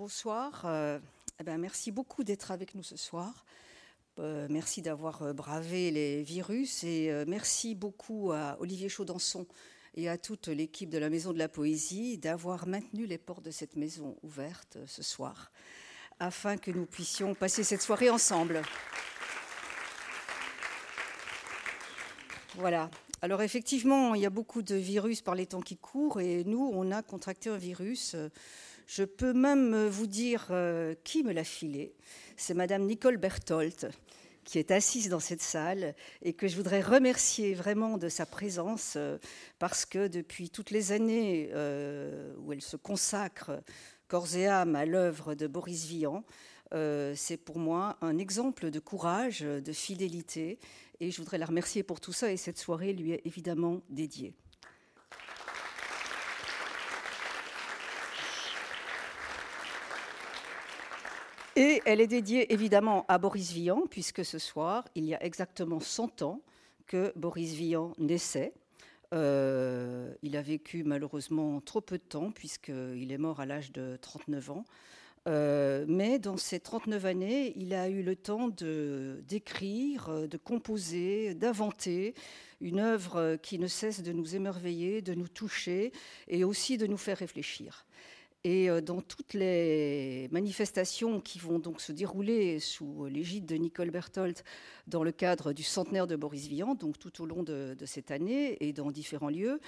bonsoir. Euh, eh ben, merci beaucoup d'être avec nous ce soir. Euh, merci d'avoir euh, bravé les virus et merci beaucoup à Olivier Chaudançon et à toute l'équipe de la Maison de la Poésie d'avoir maintenu les portes de cette maison ouvertes ce soir afin que nous puissions passer cette soirée ensemble. Voilà. Alors effectivement, il y a beaucoup de virus par les temps qui courent et nous, on a contracté un virus je peux même vous dire euh, qui me l'a filé. C'est Madame Nicole Berthold qui est assise dans cette salle et que je voudrais remercier vraiment de sa présence euh, parce que depuis toutes les années euh, où elle se consacre corps et âme à l'œuvre de Boris Vian, c'est pour moi un exemple de courage, de fidélité et je voudrais la remercier pour tout ça et cette soirée lui est évidemment dédiée. Et elle est dédiée évidemment à Boris Vian, puisque ce soir, il y a exactement 100 ans que Boris Vian naissait. Euh, il a vécu malheureusement trop peu de temps, puisqu'il est mort à l'âge de 39 ans. Euh, mais dans ces 39 années, il a eu le temps d'écrire, de composer, d'inventer une œuvre qui ne cesse de nous émerveiller, de nous toucher et aussi de nous faire réfléchir. Et euh, dans toutes les manifestations qui vont donc se dérouler sous l'égide de Nicole Berthold dans le cadre du centenaire de Boris Vian, donc tout au long de, cette année et dans différents lieux,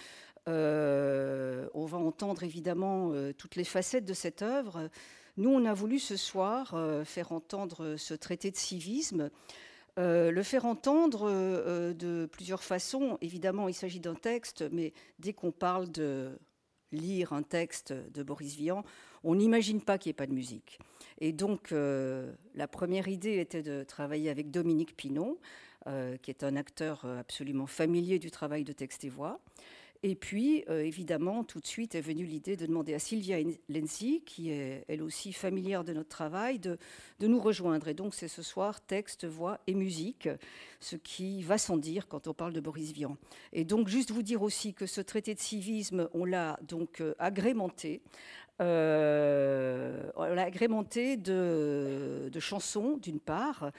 euh, on va entendre évidemment euh, toutes les facettes de cette œuvre. Nous, on a voulu ce soir faire entendre ce traité de civisme. le faire entendre de plusieurs façons. Évidemment, il s'agit d'un texte, mais dès qu'on parle de lire un texte de Boris Vian, on n'imagine pas qu'il n'y ait pas de musique. Et donc, euh, la première idée était de travailler avec Dominique Pinon, euh, qui est un acteur absolument familier du travail de texte et voix. Et puis, euh, évidemment, tout de suite est venue l'idée de demander à Sylvia Lenzi, qui est elle aussi familière de notre travail, de, nous rejoindre. Et donc, c'est ce soir texte, voix et musique, ce qui va sans dire quand on parle de Boris Vian. Et donc, juste vous dire aussi que ce traité de civisme, on l'a donc euh, agrémenté. Euh, on l'a agrémenté de chansons, d'une part,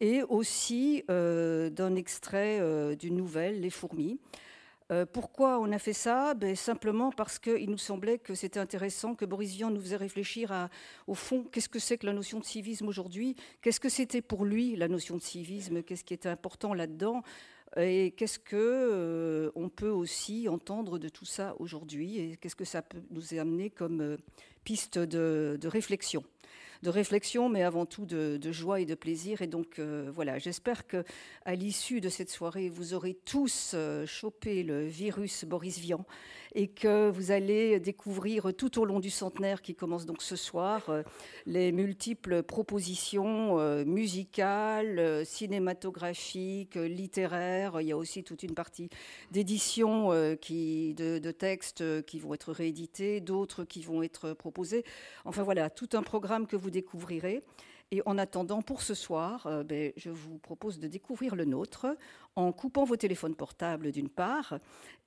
et aussi d'un extrait d'une nouvelle, Les fourmis. Euh, pourquoi on a fait ça? Ben, Simplement parce qu'il nous semblait que c'était intéressant que Boris Vian nous faisait réfléchir au fond, qu'est-ce que c'est que la notion de civisme aujourd'hui? Qu'est-ce que c'était pour lui la notion de civisme? Qu'est-ce qui était important là-dedans? Et qu'est-ce que euh, peut aussi entendre de tout ça aujourd'hui? Et qu'est-ce que ça peut nous amener comme euh, piste de réflexion? De réflexion, mais avant tout de, joie et de plaisir. Et donc euh, voilà, j'espère que à l'issue de cette soirée, vous aurez tous euh, chopé le virus Boris Vian et que vous allez découvrir tout au long du centenaire qui commence donc ce soir euh, les multiples propositions musicales, cinématographiques, littéraires. Il y a aussi toute une partie d'édition qui de, de textes qui vont être réédités, d'autres qui vont être proposés. Enfin voilà, tout un programme que vous découvrirez. Et en attendant, pour ce soir, euh, ben, je vous propose de découvrir le nôtre en coupant vos téléphones portables d'une part.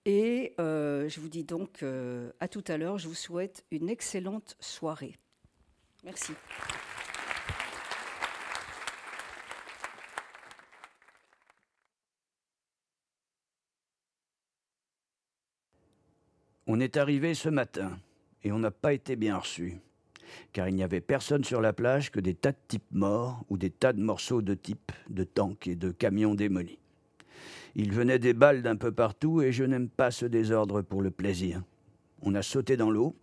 Et euh, je vous dis donc euh, à tout à l'heure. Je vous souhaite une excellente soirée. Merci. On est arrivé ce matin et on n'a pas été bien reçu car il n'y avait personne sur la plage que des tas de types morts ou des tas de morceaux de types, de tanks et de camions démolis. Il venait des balles d'un peu partout et je n'aime pas ce désordre pour le plaisir. On a sauté dans l'eau,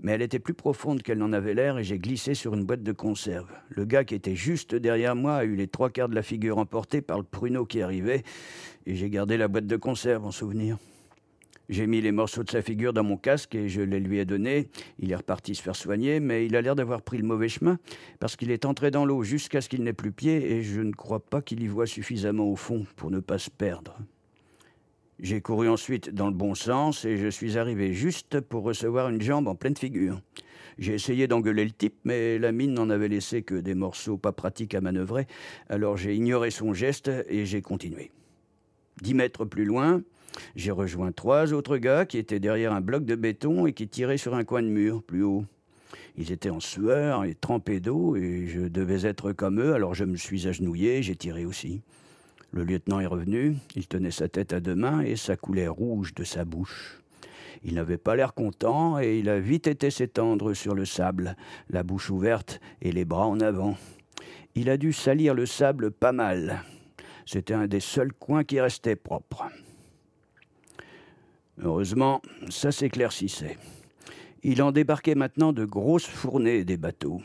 mais elle était plus profonde qu'elle n'en avait l'air et j'ai glissé sur une boîte de conserve. Le gars qui était juste derrière moi a eu les trois quarts de la figure emportée par le pruneau qui arrivait et j'ai gardé la boîte de conserve en souvenir. J'ai mis les morceaux de sa figure dans mon casque et je les lui ai donnés. Il est reparti se faire soigner, mais il a l'air d'avoir pris le mauvais chemin parce qu'il est entré dans l'eau jusqu'à ce qu'il n'ait plus pied et je ne crois pas qu'il y voit suffisamment au fond pour ne pas se perdre. J'ai couru ensuite dans le bon sens et je suis arrivé juste pour recevoir une jambe en pleine figure. J'ai essayé d'engueuler le type, mais la mine n'en avait laissé que des morceaux pas pratiques à manœuvrer, alors j'ai ignoré son geste et j'ai continué. Dix mètres plus loin, j'ai rejoint trois autres gars qui étaient derrière un bloc de béton et qui tiraient sur un coin de mur plus haut. Ils étaient en sueur et trempés d'eau, et je devais être comme eux, alors je me suis agenouillé, j'ai tiré aussi. Le lieutenant est revenu, il tenait sa tête à deux mains et ça coulait rouge de sa bouche. Il n'avait pas l'air content et il a vite été s'étendre sur le sable, la bouche ouverte et les bras en avant. Il a dû salir le sable pas mal. C'était un des seuls coins qui restait propre. Heureusement, ça s'éclaircissait. Il en débarquait maintenant de grosses fournées des bateaux.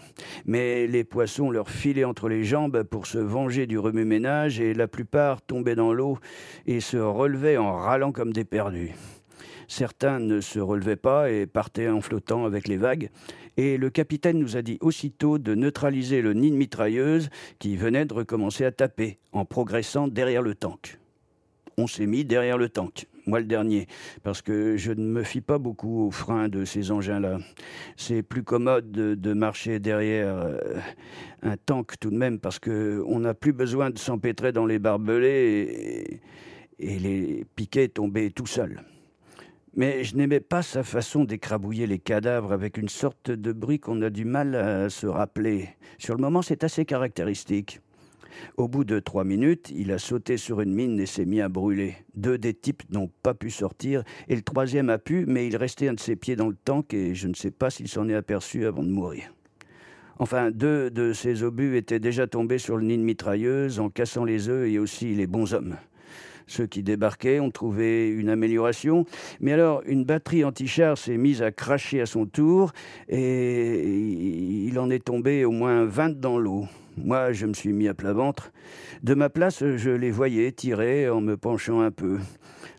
Mais les poissons leur filaient entre les jambes pour se venger du remue-ménage et la plupart tombaient dans l'eau et se relevaient en râlant comme des perdus. Certains ne se relevaient pas et partaient en flottant avec les vagues. Et le capitaine nous a dit aussitôt de neutraliser le nid de mitrailleuse qui venait de recommencer à taper en progressant derrière le tank. On s'est mis derrière le tank moi le dernier, parce que je ne me fie pas beaucoup aux freins de ces engins-là. C'est plus commode de, marcher derrière euh, un tank tout de même, parce qu'on n'a plus besoin de s'empêtrer dans les barbelés et, les piquets tomber tout seuls. Mais je n'aimais pas sa façon d'écrabouiller les cadavres avec une sorte de bruit qu'on a du mal à se rappeler. Sur le moment, c'est assez caractéristique. Au bout de trois minutes, il a sauté sur une mine et s'est mis à brûler. Deux des types n'ont pas pu sortir, et le troisième a pu, mais il restait un de ses pieds dans le tank, et je ne sais pas s'il s'en est aperçu avant de mourir. Enfin, deux de ses obus étaient déjà tombés sur le nid de mitrailleuse en cassant les œufs et aussi les bons hommes. Ceux qui débarquaient ont trouvé une amélioration, mais alors une batterie anti-char s'est mise à cracher à son tour et il en est tombé au moins 20 dans l'eau. Moi, je me suis mis à plat ventre. De ma place, je les voyais tirer en me penchant un peu.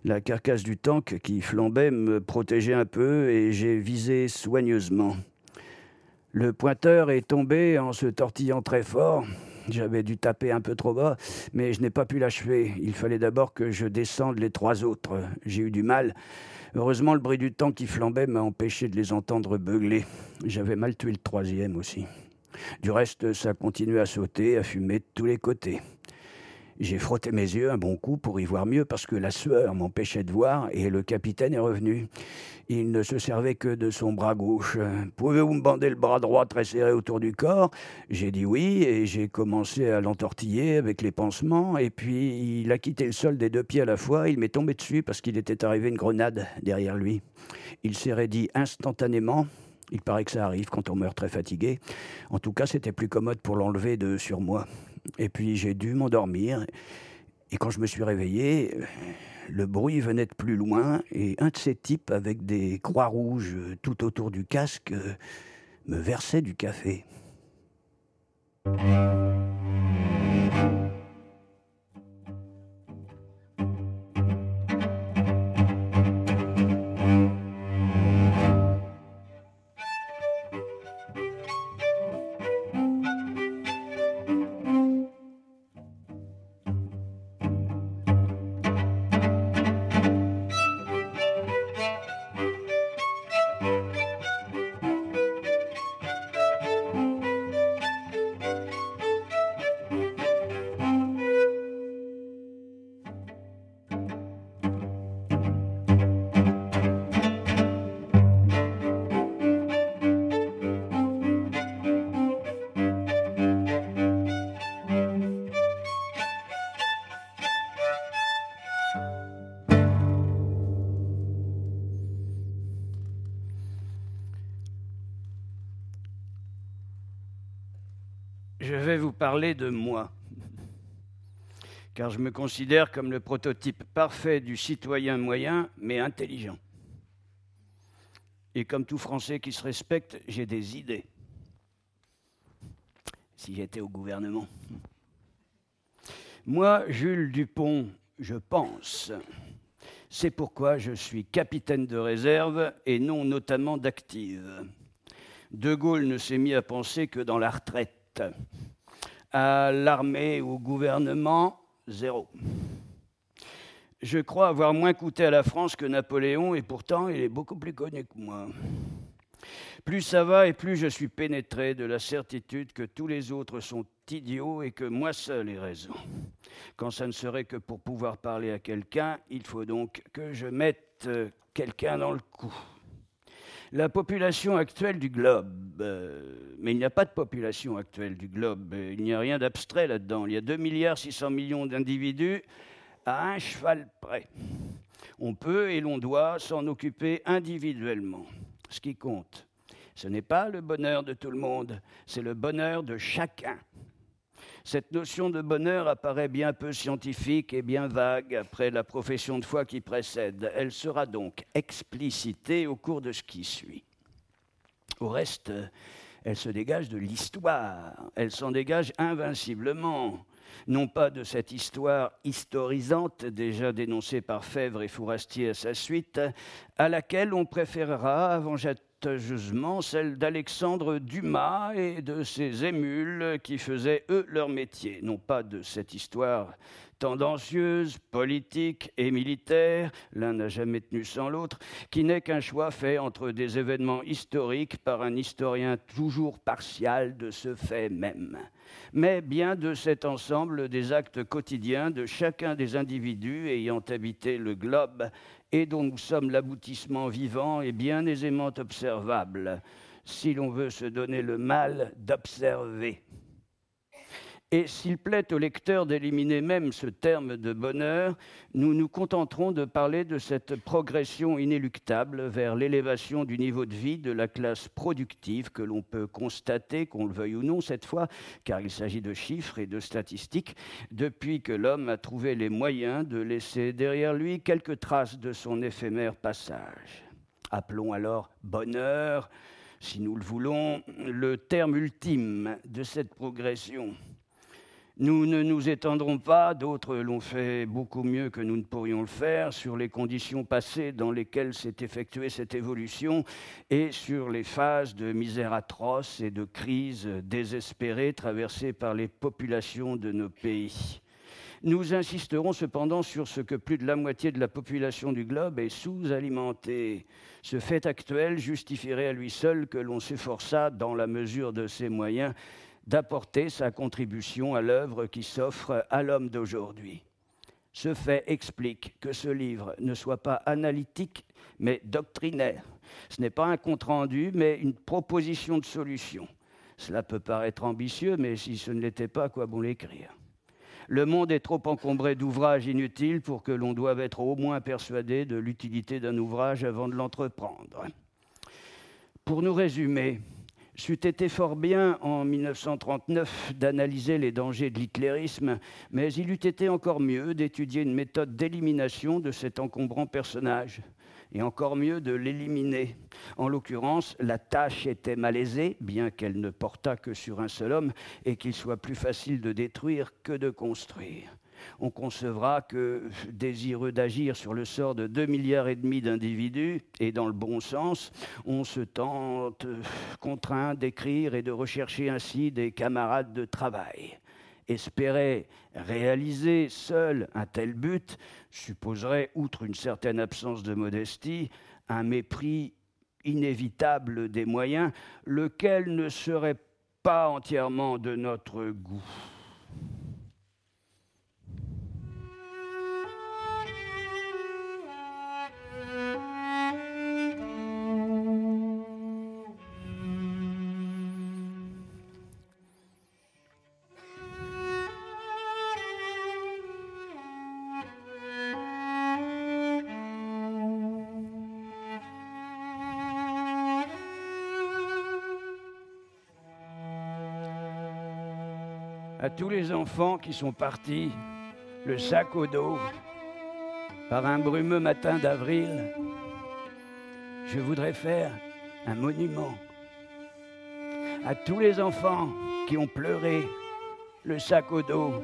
La carcasse du tank qui flambait me protégeait un peu et j'ai visé soigneusement. Le pointeur est tombé en se tortillant très fort. J'avais dû taper un peu trop bas, mais je n'ai pas pu l'achever. Il fallait d'abord que je descende les trois autres. J'ai eu du mal. Heureusement, le bruit du tank qui flambait m'a empêché de les entendre beugler. J'avais mal tué le troisième aussi. Du reste, ça continuait à sauter, à fumer de tous les côtés. J'ai frotté mes yeux un bon coup pour y voir mieux parce que la sueur m'empêchait de voir et le capitaine est revenu. Il ne se servait que de son bras gauche. Pouvez-vous me bander le bras droit très serré autour du corps? J'ai dit oui et j'ai commencé à l'entortiller avec les pansements et puis il a quitté le sol des deux pieds à la fois. Il m'est tombé dessus parce qu'il était arrivé une grenade derrière lui. Il s'est raidi instantanément il paraît que ça arrive quand on meurt très fatigué. En tout cas, c'était plus commode pour l'enlever de sur moi. Et puis j'ai dû m'endormir. Et quand je me suis réveillé, le bruit venait de plus loin et un de ces types avec des croix rouges tout autour du casque me versait du café. Parler de moi, car je me considère comme le prototype parfait du citoyen moyen, mais intelligent. Et comme tout Français qui se respecte, j'ai des idées. Si j'étais au gouvernement. Moi, Jules Dupont, je pense. C'est pourquoi je suis capitaine de réserve et non notamment d'active. De Gaulle ne s'est mis à penser que dans la retraite à l'armée ou au gouvernement, zéro. Je crois avoir moins coûté à la France que Napoléon et pourtant il est beaucoup plus connu que moi. Plus ça va et plus je suis pénétré de la certitude que tous les autres sont idiots et que moi seul ai raison. Quand ça ne serait que pour pouvoir parler à quelqu'un, il faut donc que je mette quelqu'un dans le coup. La population actuelle du globe, euh, mais il n'y a pas de population actuelle du globe, il n'y a rien d'abstrait là-dedans. Il y a 2 milliards 600 millions d'individus à un cheval près. On peut et l'on doit s'en occuper individuellement. Ce qui compte, ce n'est pas le bonheur de tout le monde, c'est le bonheur de chacun. Cette notion de bonheur apparaît bien peu scientifique et bien vague après la profession de foi qui précède. Elle sera donc explicitée au cours de ce qui suit. Au reste, elle se dégage de l'histoire, elle s'en dégage invinciblement, non pas de cette histoire historisante déjà dénoncée par Fèvre et Fourastier à sa suite, à laquelle on préférera avant celle d'Alexandre Dumas et de ses émules qui faisaient, eux, leur métier, non pas de cette histoire tendancieuse, politique et militaire, l'un n'a jamais tenu sans l'autre, qui n'est qu'un choix fait entre des événements historiques par un historien toujours partial de ce fait même, mais bien de cet ensemble des actes quotidiens de chacun des individus ayant habité le globe et dont nous sommes l'aboutissement vivant et bien aisément observable, si l'on veut se donner le mal d'observer. Et s'il plaît au lecteur d'éliminer même ce terme de bonheur, nous nous contenterons de parler de cette progression inéluctable vers l'élévation du niveau de vie de la classe productive que l'on peut constater, qu'on le veuille ou non cette fois, car il s'agit de chiffres et de statistiques, depuis que l'homme a trouvé les moyens de laisser derrière lui quelques traces de son éphémère passage. Appelons alors bonheur, si nous le voulons, le terme ultime de cette progression. Nous ne nous étendrons pas, d'autres l'ont fait beaucoup mieux que nous ne pourrions le faire, sur les conditions passées dans lesquelles s'est effectuée cette évolution et sur les phases de misère atroce et de crise désespérée traversées par les populations de nos pays. Nous insisterons cependant sur ce que plus de la moitié de la population du globe est sous-alimentée. Ce fait actuel justifierait à lui seul que l'on s'efforçât, dans la mesure de ses moyens, d'apporter sa contribution à l'œuvre qui s'offre à l'homme d'aujourd'hui. Ce fait explique que ce livre ne soit pas analytique, mais doctrinaire. Ce n'est pas un compte-rendu, mais une proposition de solution. Cela peut paraître ambitieux, mais si ce ne l'était pas, quoi bon l'écrire? Le monde est trop encombré d'ouvrages inutiles pour que l'on doive être au moins persuadé de l'utilité d'un ouvrage avant de l'entreprendre. Pour nous résumer, C'eût été fort bien en 1939 d'analyser les dangers de l'hitlérisme, mais il eût été encore mieux d'étudier une méthode d'élimination de cet encombrant personnage, et encore mieux de l'éliminer. En l'occurrence, la tâche était malaisée, bien qu'elle ne portât que sur un seul homme, et qu'il soit plus facile de détruire que de construire on concevra que, désireux d'agir sur le sort de 2 milliards et demi d'individus, et dans le bon sens, on se tente contraint d'écrire et de rechercher ainsi des camarades de travail. Espérer réaliser seul un tel but supposerait, outre une certaine absence de modestie, un mépris inévitable des moyens, lequel ne serait pas entièrement de notre goût. Tous les enfants qui sont partis, le sac au dos, par un brumeux matin d'avril, je voudrais faire un monument à tous les enfants qui ont pleuré, le sac au dos,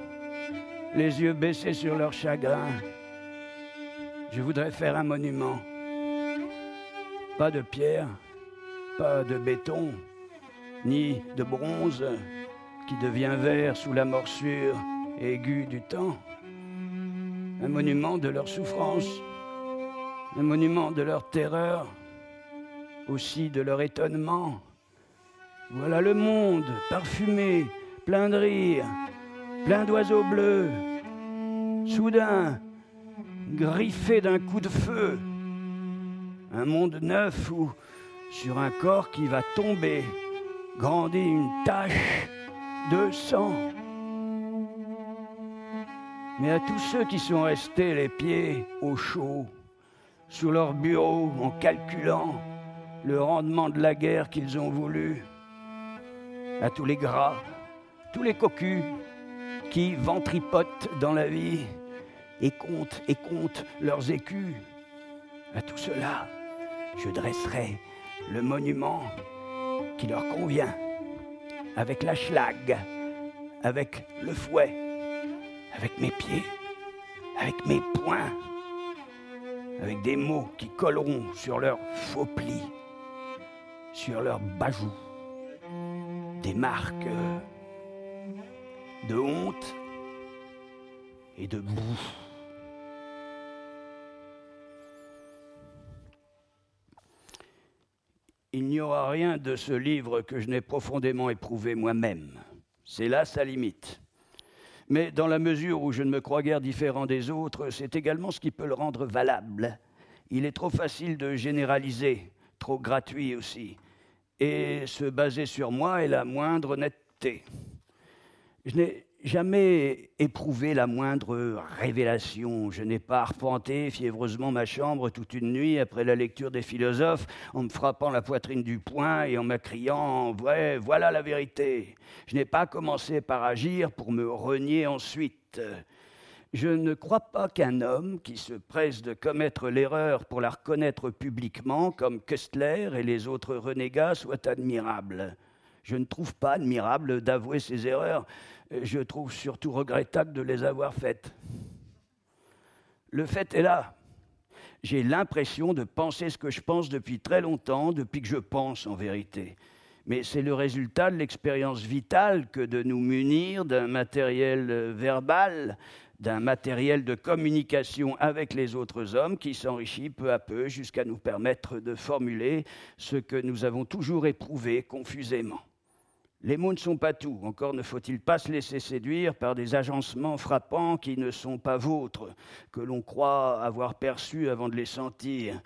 les yeux baissés sur leur chagrin. Je voudrais faire un monument. Pas de pierre, pas de béton, ni de bronze, qui devient vert sous la morsure aiguë du temps, un monument de leur souffrance, un monument de leur terreur, aussi de leur étonnement. Voilà le monde parfumé, plein de rire, plein d'oiseaux bleus, soudain griffé d'un coup de feu. Un monde neuf où sur un corps qui va tomber, grandit une tache de sang. Mais à tous ceux qui sont restés les pieds au chaud, sur leur bureau en calculant le rendement de la guerre qu'ils ont voulu, à tous les gras, tous les cocus qui ventripotent dans la vie et comptent et comptent leurs écus, à tout cela, je dresserai le monument qui leur convient, avec la schlag, avec le fouet, avec mes pieds, avec mes poings, avec des mots qui colleront sur leurs faux plis, sur leurs bajoux, des marques de honte et de boue. Il n'y aura rien de ce livre que je n'ai profondément éprouvé moi-même. C'est là sa limite. Mais dans la mesure où je ne me crois guère différent des autres, c'est également ce qui peut le rendre valable. Il est trop facile de généraliser, trop gratuit aussi. Et se baser sur moi est la moindre netteté. Je n'ai jamais éprouvé la moindre révélation. Je n'ai pas arpenté fiévreusement ma chambre toute une nuit après la lecture des philosophes en me frappant la poitrine du poing et en m'acriant Vrai, voilà la vérité. Je n'ai pas commencé par agir pour me renier ensuite. Je ne crois pas qu'un homme qui se presse de commettre l'erreur pour la reconnaître publiquement, comme Kessler et les autres renégats, soit admirable. Je ne trouve pas admirable d'avouer ses erreurs je trouve surtout regrettable de les avoir faites. Le fait est là. J'ai l'impression de penser ce que je pense depuis très longtemps, depuis que je pense en vérité. Mais c'est le résultat de l'expérience vitale que de nous munir d'un matériel euh, verbal, d'un matériel de communication avec les autres hommes qui s'enrichit peu à peu jusqu'à nous permettre de formuler ce que nous avons toujours éprouvé confusément. Les mots ne sont pas tout. Encore ne faut-il pas se laisser séduire par des agencements frappants qui ne sont pas vôtres, que l'on croit avoir perçus avant de les sentir.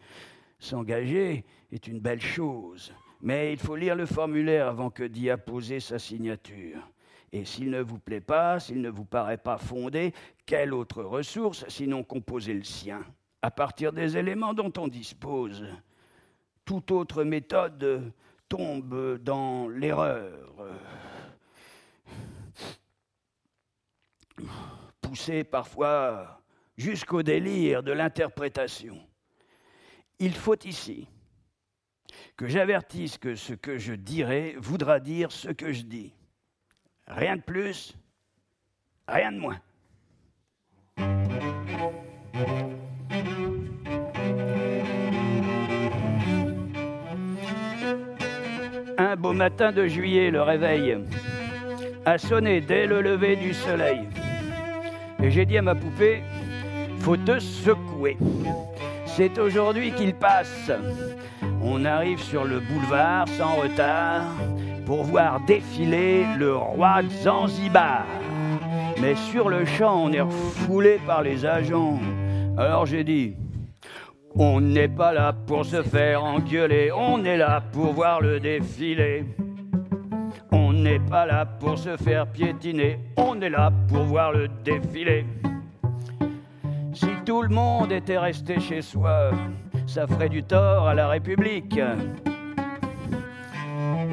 S'engager est une belle chose, mais il faut lire le formulaire avant que d'y apposer sa signature. Et s'il ne vous plaît pas, s'il ne vous paraît pas fondé, quelle autre ressource sinon composer le sien, à partir des éléments dont on dispose? Toute autre méthode tombe dans l'erreur, poussé parfois jusqu'au délire de l'interprétation. Il faut ici que j'avertisse que ce que je dirai voudra dire ce que je dis. Rien de plus, rien de moins. Un beau matin de juillet, le réveil a sonné dès le lever du soleil. Et j'ai dit à ma poupée, faut te secouer. C'est aujourd'hui qu'il passe. On arrive sur le boulevard sans retard pour voir défiler le roi Zanzibar. Mais sur le champ, on est refoulé par les agents. Alors j'ai dit, on n'est pas là pour se faire engueuler, on est là pour voir le défilé. On n'est pas là pour se faire piétiner, on est là pour voir le défilé. Si tout le monde était resté chez soi, ça ferait du tort à la République.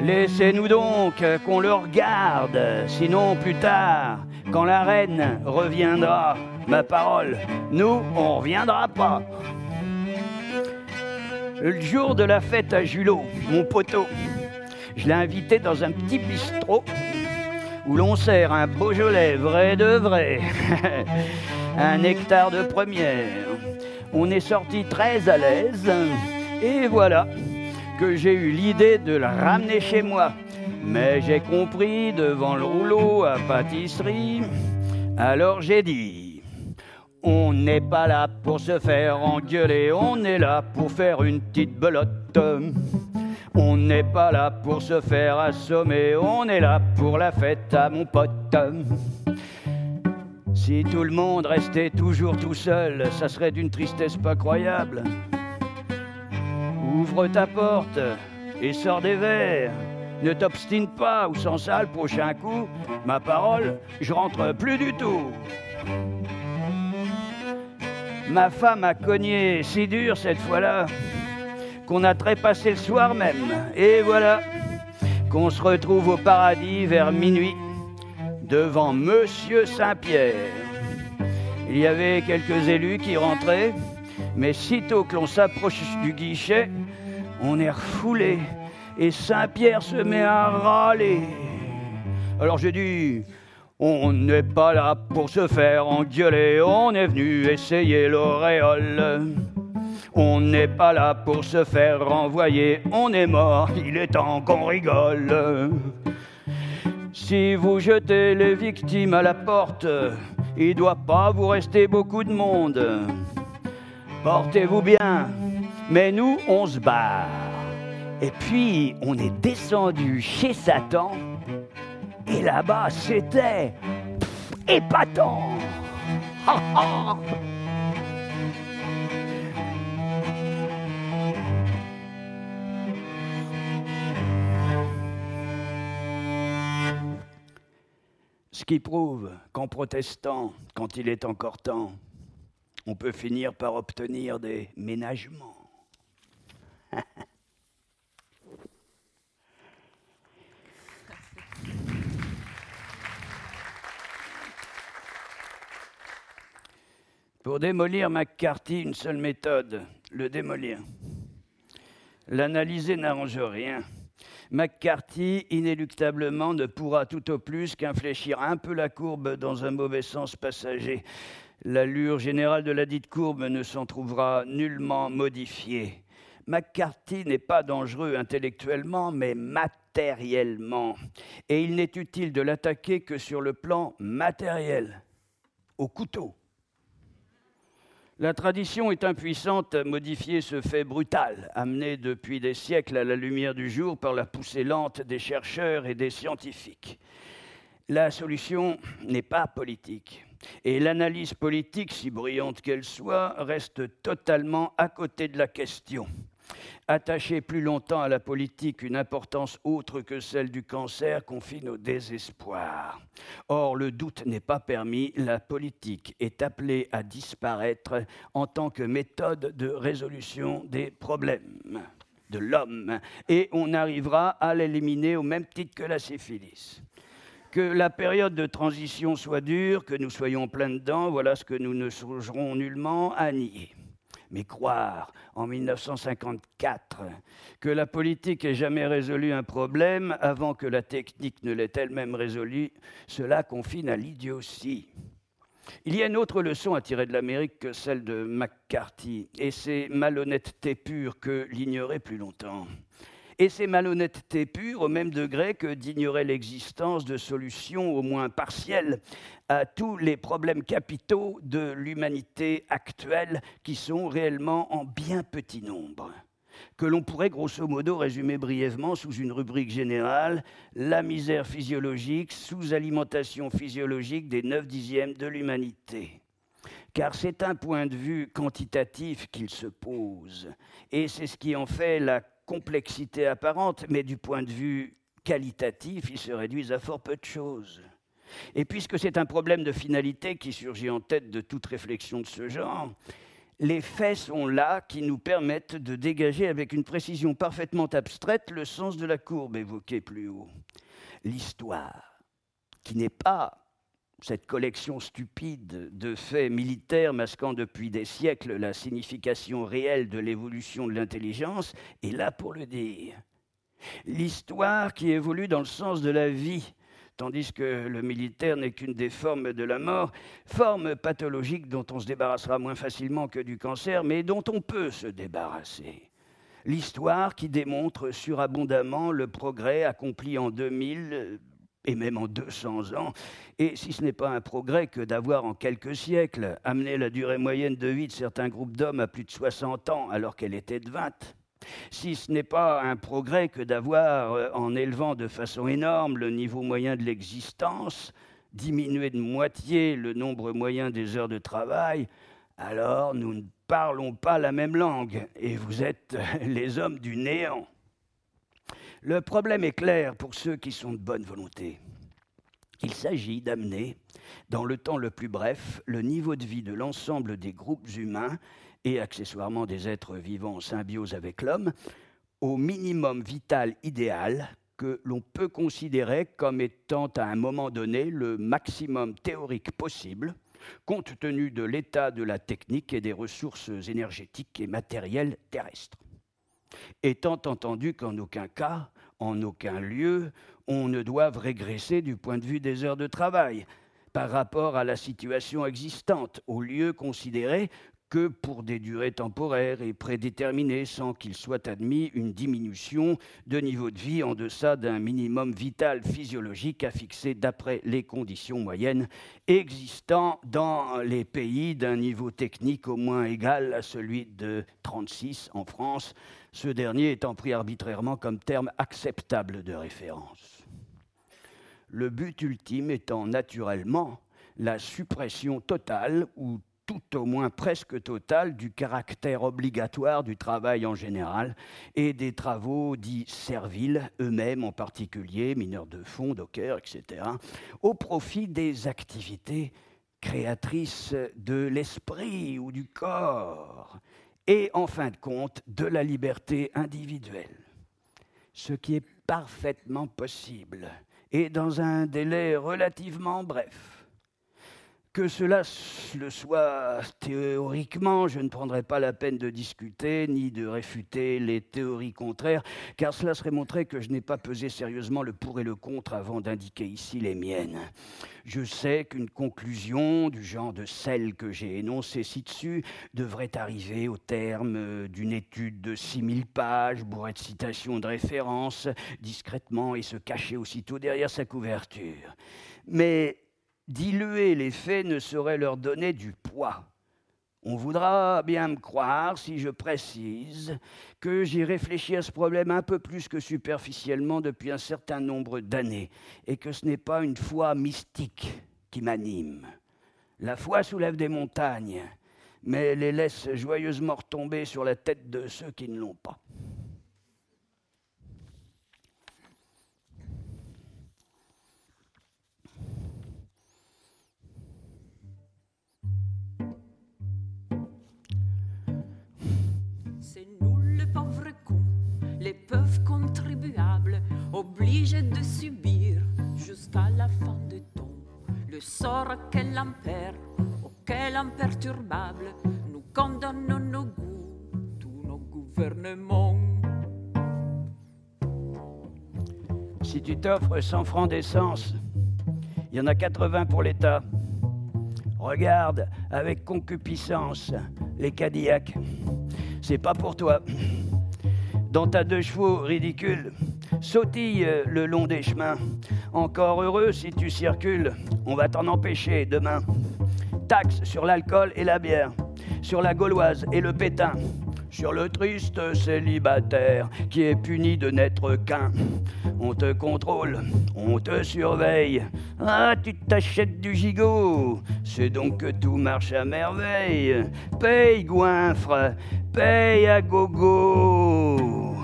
Laissez-nous donc qu'on le regarde, sinon plus tard, quand la reine reviendra, ma parole, nous, on reviendra pas. Le jour de la fête à Julot, mon poteau, je l'ai invité dans un petit bistrot où l'on sert un Beaujolais vrai de vrai, un nectar de première. On est sorti très à l'aise et voilà que j'ai eu l'idée de le ramener chez moi. Mais j'ai compris devant le rouleau à pâtisserie, alors j'ai dit on n'est pas là pour se faire engueuler, on est là pour faire une petite belote. On n'est pas là pour se faire assommer, on est là pour la fête à mon pote. Si tout le monde restait toujours tout seul, ça serait d'une tristesse pas croyable. Ouvre ta porte, et sors des verres. Ne t'obstine pas ou sans ça, le prochain coup, ma parole, je rentre plus du tout. Ma femme a cogné si dur cette fois-là qu'on a trépassé le soir même. Et voilà qu'on se retrouve au paradis vers minuit devant Monsieur Saint-Pierre. Il y avait quelques élus qui rentraient, mais sitôt que l'on s'approche du guichet, on est refoulé et Saint-Pierre se met à râler. Alors j'ai dit, on n'est pas là pour se faire engueuler, on est venu essayer l'auréole. On n'est pas là pour se faire renvoyer, on est mort, il est temps qu'on rigole. Si vous jetez les victimes à la porte, il doit pas vous rester beaucoup de monde. Portez-vous bien, mais nous, on se barre. Et puis, on est descendu chez Satan, et là-bas, c'était épatant. Ce qui prouve qu'en protestant, quand il est encore temps, on peut finir par obtenir des ménagements. Pour démolir McCarthy, une seule méthode, le démolir. L'analyser n'arrange rien. McCarthy, inéluctablement, ne pourra tout au plus qu'infléchir un peu la courbe dans un mauvais sens passager. L'allure générale de la dite courbe ne s'en trouvera nullement modifiée. McCarthy n'est pas dangereux intellectuellement, mais matériellement. Et il n'est utile de l'attaquer que sur le plan matériel, au couteau. La tradition est impuissante à modifier ce fait brutal, amené depuis des siècles à la lumière du jour par la poussée lente des chercheurs et des scientifiques. La solution n'est pas politique. Et l'analyse politique, si brillante qu'elle soit, reste totalement à côté de la question attacher plus longtemps à la politique une importance autre que celle du cancer confine au désespoir. Or, le doute n'est pas permis, la politique est appelée à disparaître en tant que méthode de résolution des problèmes de l'homme, et on arrivera à l'éliminer au même titre que la syphilis. Que la période de transition soit dure, que nous soyons plein dedans, voilà ce que nous ne songerons nullement à nier. Mais croire en 1954 que la politique ait jamais résolu un problème avant que la technique ne l'ait elle-même résolu, cela confine à l'idiotie. Il y a une autre leçon à tirer de l'Amérique que celle de McCarthy, et c'est malhonnêteté pure que l'ignorer plus longtemps. Et c'est malhonnêteté pure au même degré que d'ignorer l'existence de solutions au moins partielles à tous les problèmes capitaux de l'humanité actuelle qui sont réellement en bien petit nombre que l'on pourrait grosso modo résumer brièvement sous une rubrique générale, la misère physiologique, sous-alimentation physiologique des 9 dixièmes de l'humanité. Car c'est un point de vue quantitatif qu'il se pose, et c'est ce qui en fait la complexité apparente, mais du point de vue qualitatif, ils se réduisent à fort peu de choses. Et puisque c'est un problème de finalité qui surgit en tête de toute réflexion de ce genre, les faits sont là qui nous permettent de dégager avec une précision parfaitement abstraite le sens de la courbe évoquée plus haut. L'histoire, qui n'est pas cette collection stupide de faits militaires masquant depuis des siècles la signification réelle de l'évolution de l'intelligence, est là pour le dire. L'histoire qui évolue dans le sens de la vie, tandis que le militaire n'est qu'une des formes de la mort, forme pathologique dont on se débarrassera moins facilement que du cancer, mais dont on peut se débarrasser. L'histoire qui démontre surabondamment le progrès accompli en 2000 et même en 200 ans, et si ce n'est pas un progrès que d'avoir en quelques siècles amené la durée moyenne de vie de certains groupes d'hommes à plus de 60 ans alors qu'elle était de 20, si ce n'est pas un progrès que d'avoir, euh, en élevant de façon énorme le niveau moyen de l'existence, diminué de moitié le nombre moyen des heures de travail, alors nous ne parlons pas la même langue. Et vous êtes les hommes du néant. Le problème est clair pour ceux qui sont de bonne volonté. Il s'agit d'amener, dans le temps le plus bref, le niveau de vie de l'ensemble des groupes humains et accessoirement des êtres vivants en symbiose avec l'homme au minimum vital idéal que l'on peut considérer comme étant à un moment donné le maximum théorique possible, compte tenu de l'état de la technique et des ressources énergétiques et matérielles terrestres. Étant entendu qu'en aucun cas, en aucun lieu, on ne doive régresser du point de vue des heures de travail par rapport à la situation existante, au lieu considéré que pour des durées temporaires et prédéterminées sans qu'il soit admis une diminution de niveau de vie en deçà d'un minimum vital physiologique à fixer d'après les conditions moyennes existant dans les pays d'un niveau technique au moins égal à celui de 36 en France, ce dernier étant pris arbitrairement comme terme acceptable de référence. Le but ultime étant naturellement la suppression totale ou tout au moins presque total du caractère obligatoire du travail en général et des travaux dits serviles, eux-mêmes en particulier, mineurs de fond, dockers, etc., au profit des activités créatrices de l'esprit ou du corps, et en fin de compte de la liberté individuelle. Ce qui est parfaitement possible et dans un délai relativement bref que cela le soit théoriquement, je ne prendrai pas la peine de discuter ni de réfuter les théories contraires, car cela serait montrer que je n'ai pas pesé sérieusement le pour et le contre avant d'indiquer ici les miennes. Je sais qu'une conclusion du genre de celle que j'ai énoncée ci-dessus devrait arriver au terme d'une étude de 6000 pages, bourrée de citations de références, discrètement et se cacher aussitôt derrière sa couverture. Mais diluer les faits ne saurait leur donner du poids. On voudra bien me croire si je précise que j'ai réfléchi à ce problème un peu plus que superficiellement depuis un certain nombre d'années et que ce n'est pas une foi mystique qui m'anime. La foi soulève des montagnes, mais les laisse joyeusement retomber sur la tête de ceux qui ne l'ont pas. Les pauvres contribuables obligés de subir jusqu'à la fin du temps le sort auquel impère, auquel imperturbable nous condamnons nos goûts, tous nos gouvernements. Si tu t'offres 100 francs d'essence, il y en a 80 pour l'État. Regarde avec concupiscence les Cadillacs. C'est pas pour toi dans ta deux chevaux ridicule, sautille le long des chemins. Encore heureux si tu circules, on va t'en empêcher demain. Taxe sur l'alcool et la bière, sur la gauloise et le pétain, sur le triste célibataire qui est puni de n'être qu'un. On te contrôle, on te surveille. Ah, tu t'achètes du gigot, c'est donc que tout marche à merveille. Paye, goinfre, paye à gogo.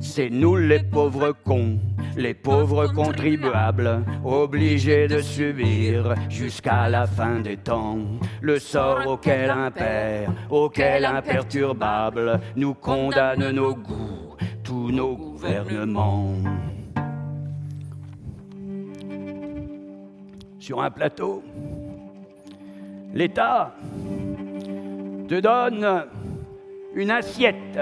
C'est nous les pauvres cons, les pauvres contribuables, obligés de subir jusqu'à la fin des temps le sort auquel impère, auquel imperturbable nous condamne nos goûts, tous nos gouvernements. Sur un plateau, l'État te donne une assiette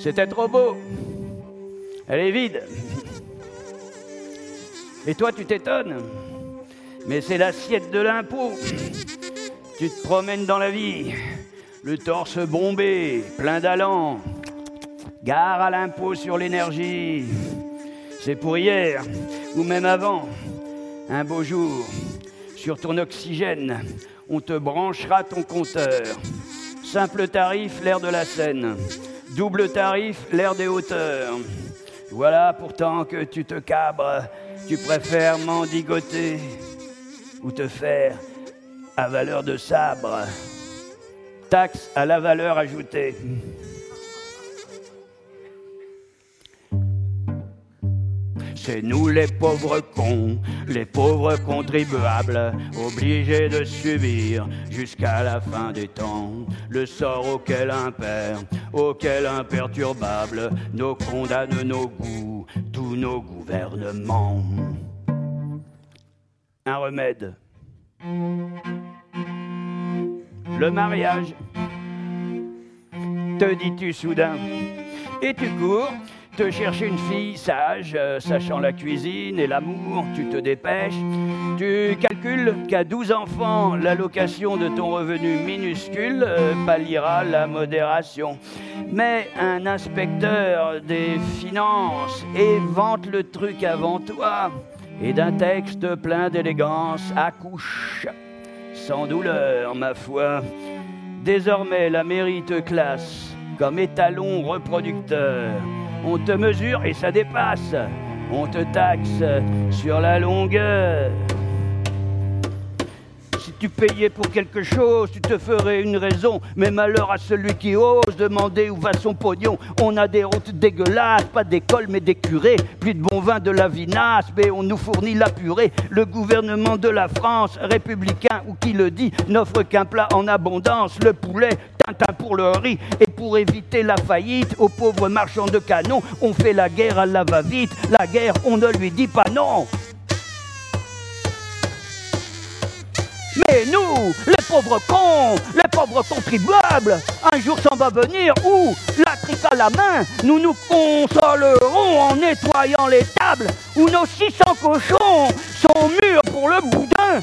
C'était trop beau. Elle est vide. Et toi, tu t'étonnes. Mais c'est l'assiette de l'impôt. Tu te promènes dans la vie, le torse bombé, plein d'allant. Gare à l'impôt sur l'énergie. C'est pour hier, ou même avant. Un beau jour, sur ton oxygène, on te branchera ton compteur. Simple tarif, l'air de la Seine. Double tarif, l'air des hauteurs. Voilà pourtant que tu te cabres, tu préfères mendigoter ou te faire à valeur de sabre. taxe à la valeur ajoutée. C'est nous les pauvres cons, les pauvres contribuables, obligés de subir jusqu'à la fin des temps le sort auquel impère, auquel imperturbable, nos condamnent nos goûts, tous nos gouvernements. Un remède. Le mariage. Te dis-tu soudain Et tu cours te chercher une fille sage, euh, sachant la cuisine et l'amour, tu te dépêches. Tu calcules qu'à 12 enfants, l'allocation de ton revenu minuscule euh, palliera la modération. Mais un inspecteur des finances évente le truc avant toi et d'un texte plein d'élégance accouche. Sans douleur, ma foi. Désormais, la mairie te classe comme étalon reproducteur on te mesure et ça dépasse. On te taxe sur la longueur. Tu payais pour quelque chose, tu te ferais une raison. Mais malheur à celui qui ose demander où va son pognon. On a des routes dégueulasses, pas d'école mais des curés. Plus de bon vin de la vinasse, mais on nous fournit la purée. Le gouvernement de la France, républicain ou qui le dit, n'offre qu'un plat en abondance, le poulet pour le riz et pour éviter la faillite aux pauvres marchands de canons, on fait la guerre à la va-vite. La guerre, on ne lui dit pas non. Mais nous, les pauvres cons, les pauvres contribuables, un jour s'en va venir où, la trique à la main, nous nous consolerons en nettoyant les tables, où nos 600 cochons sont mûrs pour le boudin.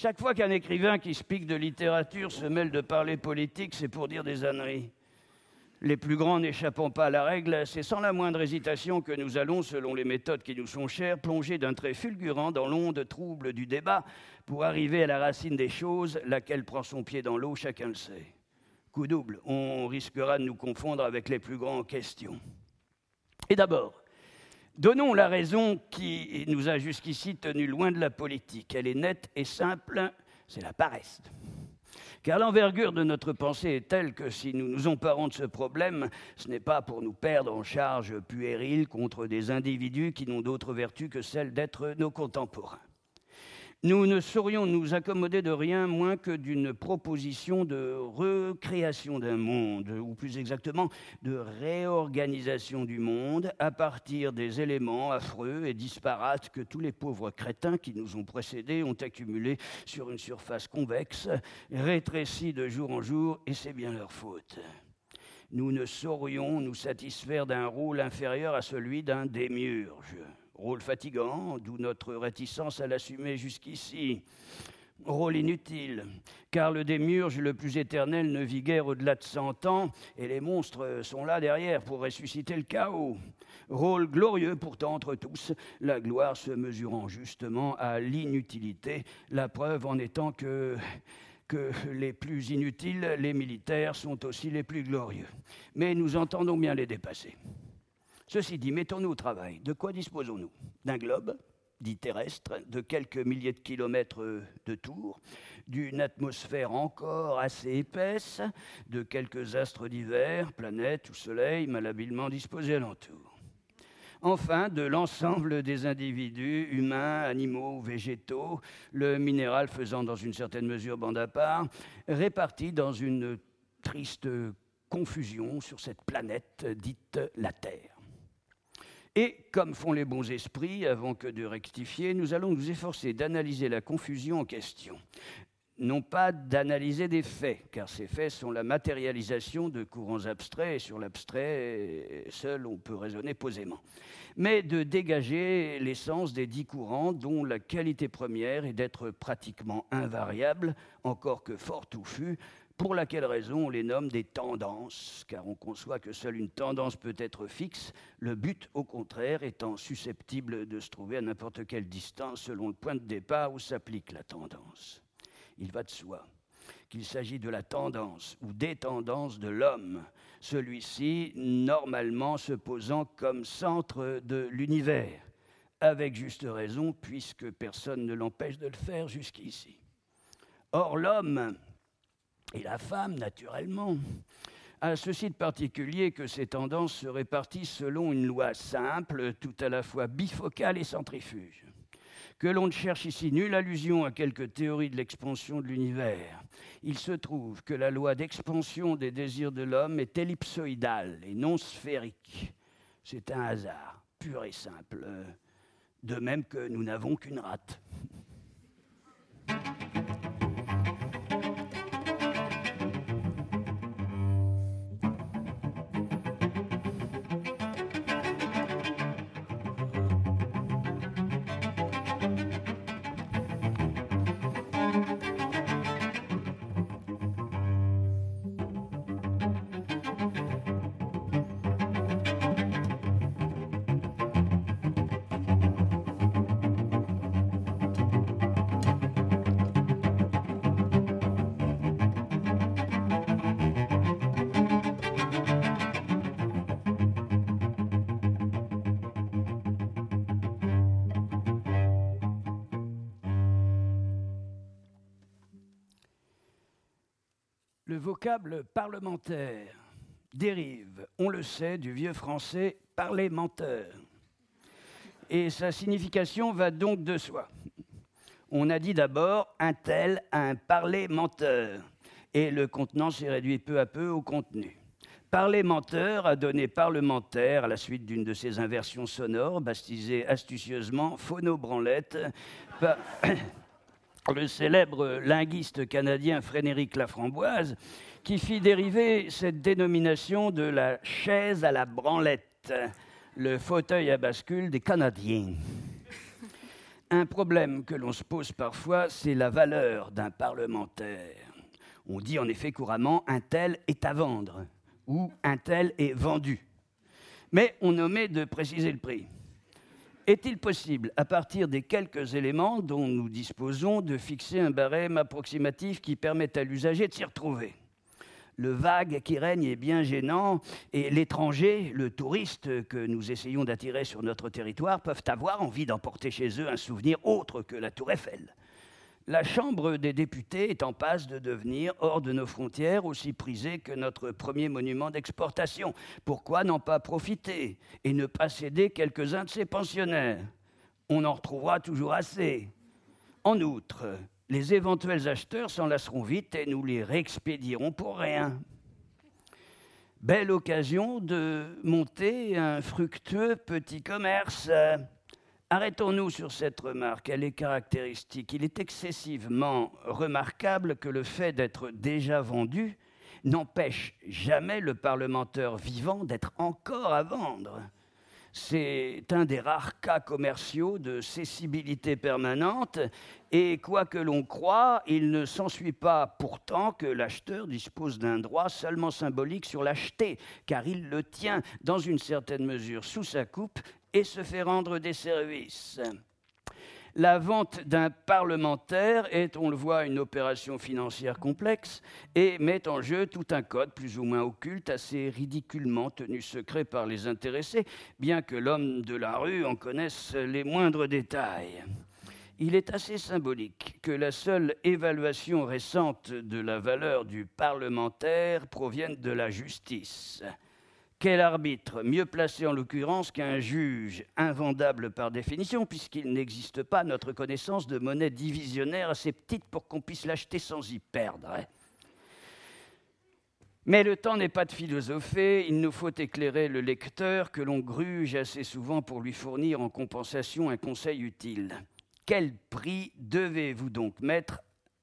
Chaque fois qu'un écrivain qui se de littérature se mêle de parler politique, c'est pour dire des âneries. Les plus grands n'échappant pas à la règle, c'est sans la moindre hésitation que nous allons, selon les méthodes qui nous sont chères, plonger d'un trait fulgurant dans l'onde trouble du débat pour arriver à la racine des choses, laquelle prend son pied dans l'eau, chacun le sait. Coup double, on risquera de nous confondre avec les plus grands questions. Et d'abord, Donnons la raison qui nous a jusqu'ici tenus loin de la politique. Elle est nette et simple, c'est la paresse. Car l'envergure de notre pensée est telle que si nous nous emparons de ce problème, ce n'est pas pour nous perdre en charge puérile contre des individus qui n'ont d'autre vertu que celle d'être nos contemporains. Nous ne saurions nous accommoder de rien moins que d'une proposition de recréation d'un monde, ou plus exactement de réorganisation du monde à partir des éléments affreux et disparates que tous les pauvres crétins qui nous ont précédés ont accumulés sur une surface convexe, rétrécie de jour en jour, et c'est bien leur faute nous ne saurions nous satisfaire d'un rôle inférieur à celui d'un démiurge. Rôle fatigant, d'où notre réticence à l'assumer jusqu'ici. Rôle inutile, car le démiurge le plus éternel ne vit guère au-delà de cent ans, et les monstres sont là derrière pour ressusciter le chaos. Rôle glorieux pourtant entre tous, la gloire se mesurant justement à l'inutilité, la preuve en étant que que les plus inutiles, les militaires, sont aussi les plus glorieux. Mais nous entendons bien les dépasser. Ceci dit, mettons-nous au travail. De quoi disposons-nous D'un globe, dit terrestre, de quelques milliers de kilomètres de tour, d'une atmosphère encore assez épaisse, de quelques astres divers, planètes ou soleils malhabilement disposés alentour. Enfin, de l'ensemble des individus, humains, animaux, végétaux, le minéral faisant dans une certaine mesure bande à part, répartis dans une triste confusion sur cette planète dite la Terre. Et comme font les bons esprits, avant que de rectifier, nous allons nous efforcer d'analyser la confusion en question. Non pas d'analyser des faits, car ces faits sont la matérialisation de courants abstraits, et sur l'abstrait, seul on peut raisonner posément, mais de dégager l'essence des dix courants dont la qualité première est d'être pratiquement invariable, encore que fort touffu, pour laquelle raison on les nomme des tendances, car on conçoit que seule une tendance peut être fixe, le but au contraire étant susceptible de se trouver à n'importe quelle distance selon le point de départ où s'applique la tendance. Il va de soi qu'il s'agit de la tendance ou des tendances de l'homme, celui-ci normalement se posant comme centre de l'univers, avec juste raison, puisque personne ne l'empêche de le faire jusqu'ici. Or, l'homme et la femme, naturellement, a ceci de particulier que ces tendances se répartissent selon une loi simple, tout à la fois bifocale et centrifuge que l'on ne cherche ici nulle allusion à quelque théorie de l'expansion de l'univers. Il se trouve que la loi d'expansion des désirs de l'homme est ellipsoïdale et non sphérique. C'est un hasard, pur et simple. De même que nous n'avons qu'une rate. Le vocable parlementaire dérive, on le sait, du vieux français parlementaire. Et sa signification va donc de soi. On a dit d'abord un tel un parlementaire, et le contenant s'est réduit peu à peu au contenu. Parlementaire a donné parlementaire à la suite d'une de ses inversions sonores, baptisée astucieusement phonobranlette. Le célèbre linguiste canadien Frédéric Laframboise, qui fit dériver cette dénomination de la chaise à la branlette, le fauteuil à bascule des Canadiens. Un problème que l'on se pose parfois, c'est la valeur d'un parlementaire. On dit en effet couramment un tel est à vendre ou un tel est vendu. Mais on omet de préciser le prix. Est-il possible, à partir des quelques éléments dont nous disposons, de fixer un barème approximatif qui permette à l'usager de s'y retrouver? Le vague qui règne est bien gênant et l'étranger, le touriste que nous essayons d'attirer sur notre territoire peuvent avoir envie d'emporter chez eux un souvenir autre que la tour Eiffel la Chambre des députés est en passe de devenir, hors de nos frontières, aussi prisée que notre premier monument d'exportation. Pourquoi n'en pas profiter et ne pas céder quelques-uns de ses pensionnaires? On en retrouvera toujours assez. En outre, les éventuels acheteurs s'en lasseront vite et nous les réexpédierons pour rien. Belle occasion de monter un fructueux petit commerce. Arrêtons-nous sur cette remarque, elle est caractéristique. Il est excessivement remarquable que le fait d'être déjà vendu n'empêche jamais le parlementaire vivant d'être encore à vendre. C'est un des rares cas commerciaux de cessibilité permanente, et quoi que l'on croie, il ne s'ensuit pas pourtant que l'acheteur dispose d'un droit seulement symbolique sur l'acheté, car il le tient dans une certaine mesure sous sa coupe et se fait rendre des services. La vente d'un parlementaire est, on le voit, une opération financière complexe et met en jeu tout un code plus ou moins occulte, assez ridiculement tenu secret par les intéressés, bien que l'homme de la rue en connaisse les moindres détails. Il est assez symbolique que la seule évaluation récente de la valeur du parlementaire provienne de la justice. Quel arbitre mieux placé en l'occurrence qu'un juge invendable par définition, puisqu'il n'existe pas, notre connaissance, de monnaie divisionnaire assez petite pour qu'on puisse l'acheter sans y perdre hein. mais le temps n'est pas de philosopher, il nous faut éclairer le lecteur que l'on gruge assez souvent pour lui fournir en compensation un conseil utile. Quel prix devez-vous donc mettre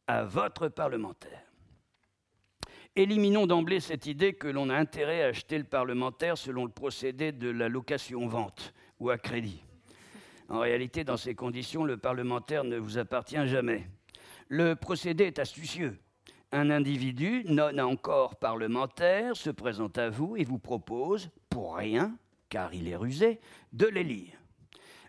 à votre parlementaire? Éliminons d'emblée cette idée que l'on a intérêt à acheter le parlementaire selon le procédé de la location-vente ou à crédit. En réalité, dans ces conditions, le parlementaire ne vous appartient jamais. Le procédé est astucieux. Un individu, non encore parlementaire, se présente à vous et vous propose, pour rien, car il est rusé, de l'élire.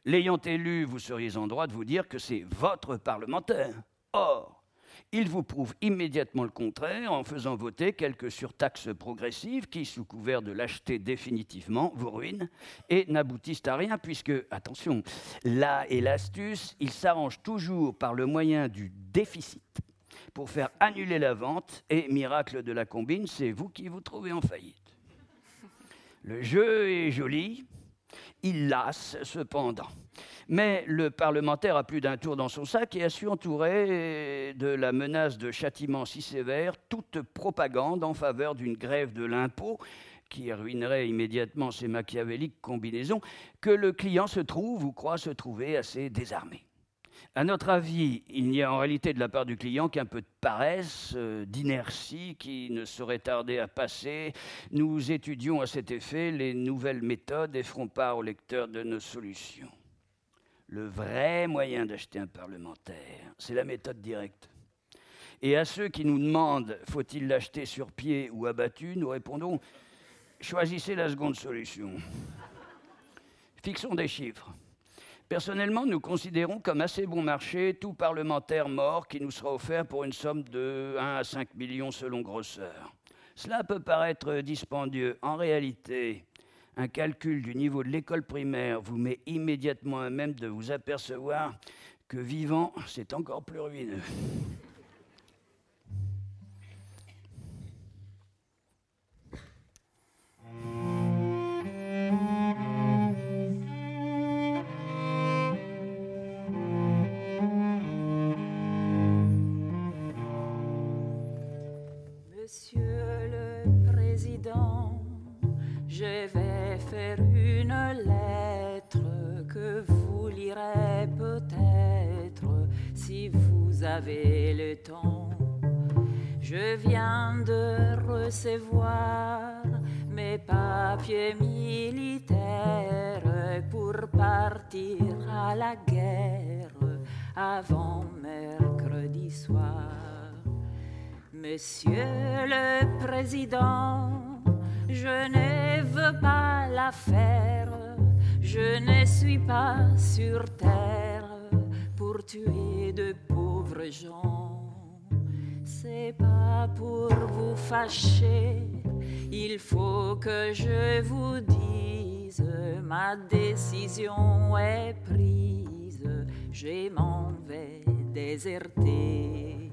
L'ayant élu, vous seriez en droit de vous dire que c'est votre parlementaire. Or, Il vous prouve immédiatement le contraire en faisant voter quelques surtaxes progressives qui, sous couvert de l'acheter définitivement, vous ruinent et n'aboutissent à rien puisque, attention, là est l'astuce, il s'arrange toujours par le moyen du déficit pour faire annuler la vente et, miracle de la combine, c'est vous qui vous trouvez en faillite. Le jeu est joli, il lasse cependant. Mais le parlementaire a plus d'un tour dans son sac et a su entourer de la menace de châtiment si sévère toute propagande en faveur d'une grève de l'impôt qui ruinerait immédiatement ces machiavéliques combinaisons, que le client se trouve ou croit se trouver assez désarmé. À notre avis, il n'y a en réalité de la part du client qu'un peu de paresse, euh, d'inertie qui ne saurait tarder à passer. Nous étudions à cet effet les nouvelles méthodes et ferons part au lecteur de nos solutions. Le vrai moyen d'acheter un parlementaire, c'est la méthode directe. Et à ceux qui nous demandent faut-il l'acheter sur pied ou abattu, nous répondons choisissez la seconde solution. Fixons des chiffres. Personnellement, nous considérons comme assez bon marché tout parlementaire mort qui nous sera offert pour une somme de 1 à 5 millions selon grosseur. Cela peut paraître dispendieux. En réalité, un calcul du niveau de l'école primaire vous met immédiatement à même de vous apercevoir que vivant, c'est encore plus ruineux. Avez le temps. Je viens de recevoir mes papiers militaires pour partir à la guerre avant mercredi soir. Monsieur le Président, je ne veux pas la faire, je ne suis pas sur terre pour tuer de pauvres C'est pas pour vous fâcher, il faut que je vous dise, ma décision est prise, je m'en vais déserter.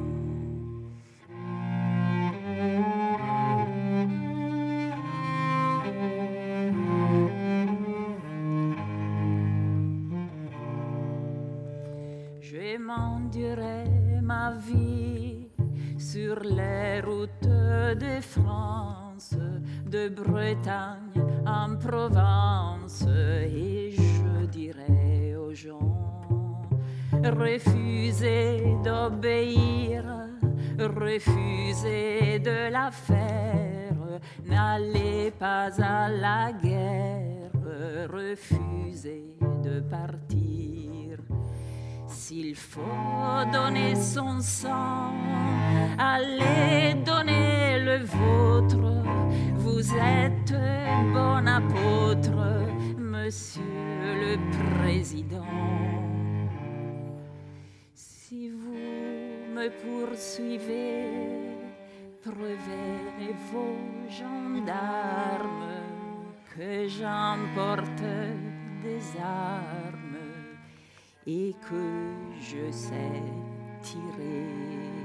Je m'endurerai ma vie sur les routes de France, de Bretagne en Provence, et je dirai aux gens, refusez d'obéir refusez de la faire, n'allez pas à la guerre, refusez de partir. S'il faut donner son sang, allez donner le vôtre. Vous êtes bon apôtre, monsieur le président. Si vous me poursuivez, prévenez vos gendarmes que j'emporte des armes et que je sais tirer.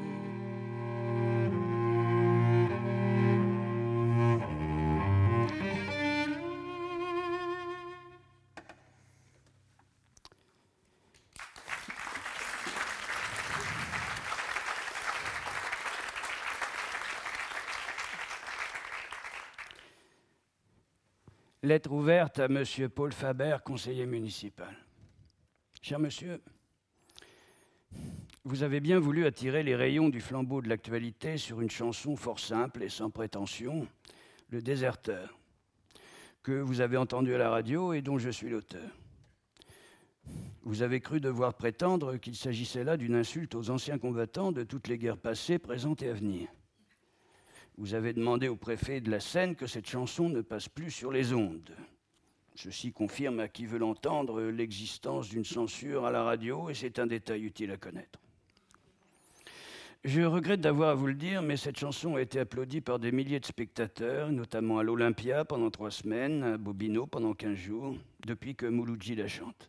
Lettre ouverte à Monsieur Paul Faber, conseiller municipal. Cher monsieur, vous avez bien voulu attirer les rayons du flambeau de l'actualité sur une chanson fort simple et sans prétention, Le déserteur, que vous avez entendu à la radio et dont je suis l'auteur. Vous avez cru devoir prétendre qu'il s'agissait là d'une insulte aux anciens combattants de toutes les guerres passées, présentes et à venir. Vous avez demandé au préfet de la Seine que cette chanson ne passe plus sur les ondes. Ceci confirme à qui veut l'entendre l'existence d'une censure à la radio et c'est un détail utile à connaître. Je regrette d'avoir à vous le dire, mais cette chanson a été applaudie par des milliers de spectateurs, notamment à l'Olympia pendant trois semaines, à Bobino pendant quinze jours, depuis que Mouloudji la chante.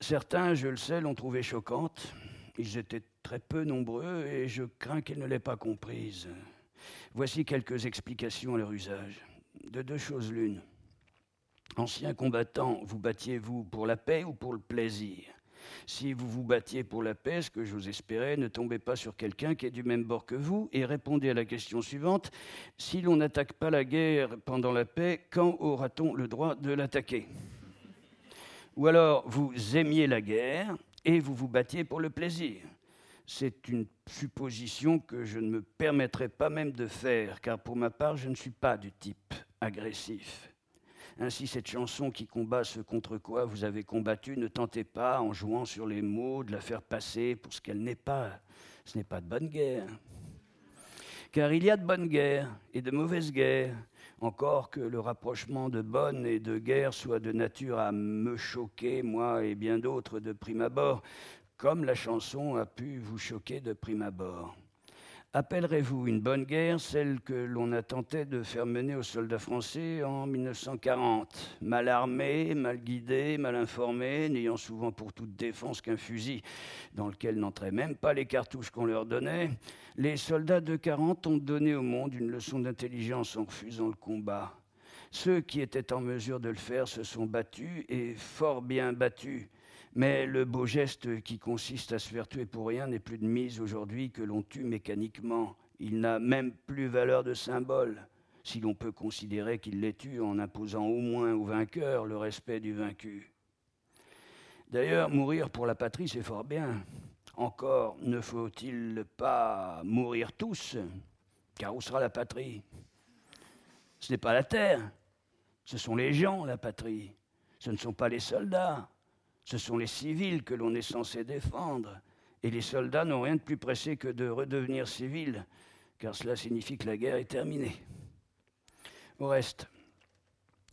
Certains, je le sais, l'ont trouvée choquante. Ils étaient très peu nombreux et je crains qu'ils ne l'aient pas comprise. Voici quelques explications à leur usage. De deux choses l'une. Anciens combattants, vous battiez-vous pour la paix ou pour le plaisir? Si vous vous battiez pour la paix, ce que j'ose espérer, ne tombez pas sur quelqu'un qui est du même bord que vous et répondez à la question suivante. Si l'on n'attaque pas la guerre pendant la paix, quand aura-t-on le droit de l'attaquer? Ou alors, vous aimiez la guerre et vous vous battiez pour le plaisir c'est une supposition que je ne me permettrai pas même de faire, car pour ma part, je ne suis pas du type agressif. Ainsi, cette chanson qui combat ce contre quoi vous avez combattu, ne tentez pas, en jouant sur les mots, de la faire passer pour ce qu'elle n'est pas. Ce n'est pas de bonne guerre. Car il y a de bonnes guerres et de mauvaises guerres, encore que le rapprochement de bonne et de guerre soit de nature à me choquer, moi et bien d'autres, de prime abord comme la chanson a pu vous choquer de prime abord. Appellerez-vous une bonne guerre celle que l'on a tenté de faire mener aux soldats français en 1940 Mal armés, mal guidés, mal informés, n'ayant souvent pour toute défense qu'un fusil dans lequel n'entraient même pas les cartouches qu'on leur donnait, les soldats de 40 ont donné au monde une leçon d'intelligence en refusant le combat. Ceux qui étaient en mesure de le faire se sont battus et fort bien battus. Mais le beau geste qui consiste à se faire tuer pour rien n'est plus de mise aujourd'hui que l'on tue mécaniquement. Il n'a même plus valeur de symbole, si l'on peut considérer qu'il les tue en imposant au moins au vainqueur le respect du vaincu. D'ailleurs, mourir pour la patrie, c'est fort bien. Encore ne faut-il pas mourir tous, car où sera la patrie? Ce n'est pas la terre, ce sont les gens, la patrie. Ce ne sont pas les soldats, ce sont les civils que l'on est censé défendre. Et les soldats n'ont rien de plus pressé que de redevenir civils, car cela signifie que la guerre est terminée. Au reste,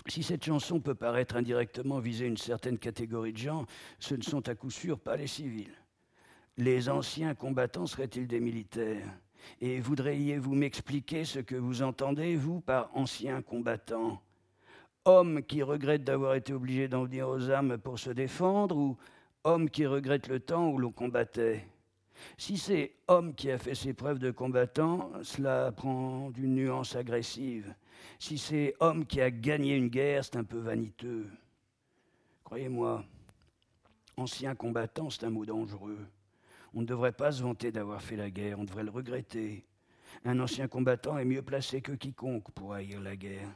si cette chanson peut paraître indirectement viser une certaine catégorie de gens, ce ne sont à coup sûr pas les civils. Les anciens combattants seraient-ils des militaires? Et voudriez-vous m'expliquer ce que vous entendez, vous, par anciens combattants? Homme qui regrette d'avoir été obligé d'en venir aux armes pour se défendre ou homme qui regrette le temps où l'on combattait? Si c'est homme qui a fait ses preuves de combattant, cela prend d'une nuance agressive. Si c'est homme qui a gagné une guerre, c'est un peu vaniteux. Croyez-moi, ancien combattant, c'est un mot dangereux. On ne devrait pas se vanter d'avoir fait la guerre, on devrait le regretter. Un ancien combattant est mieux placé que quiconque pour haïr la guerre.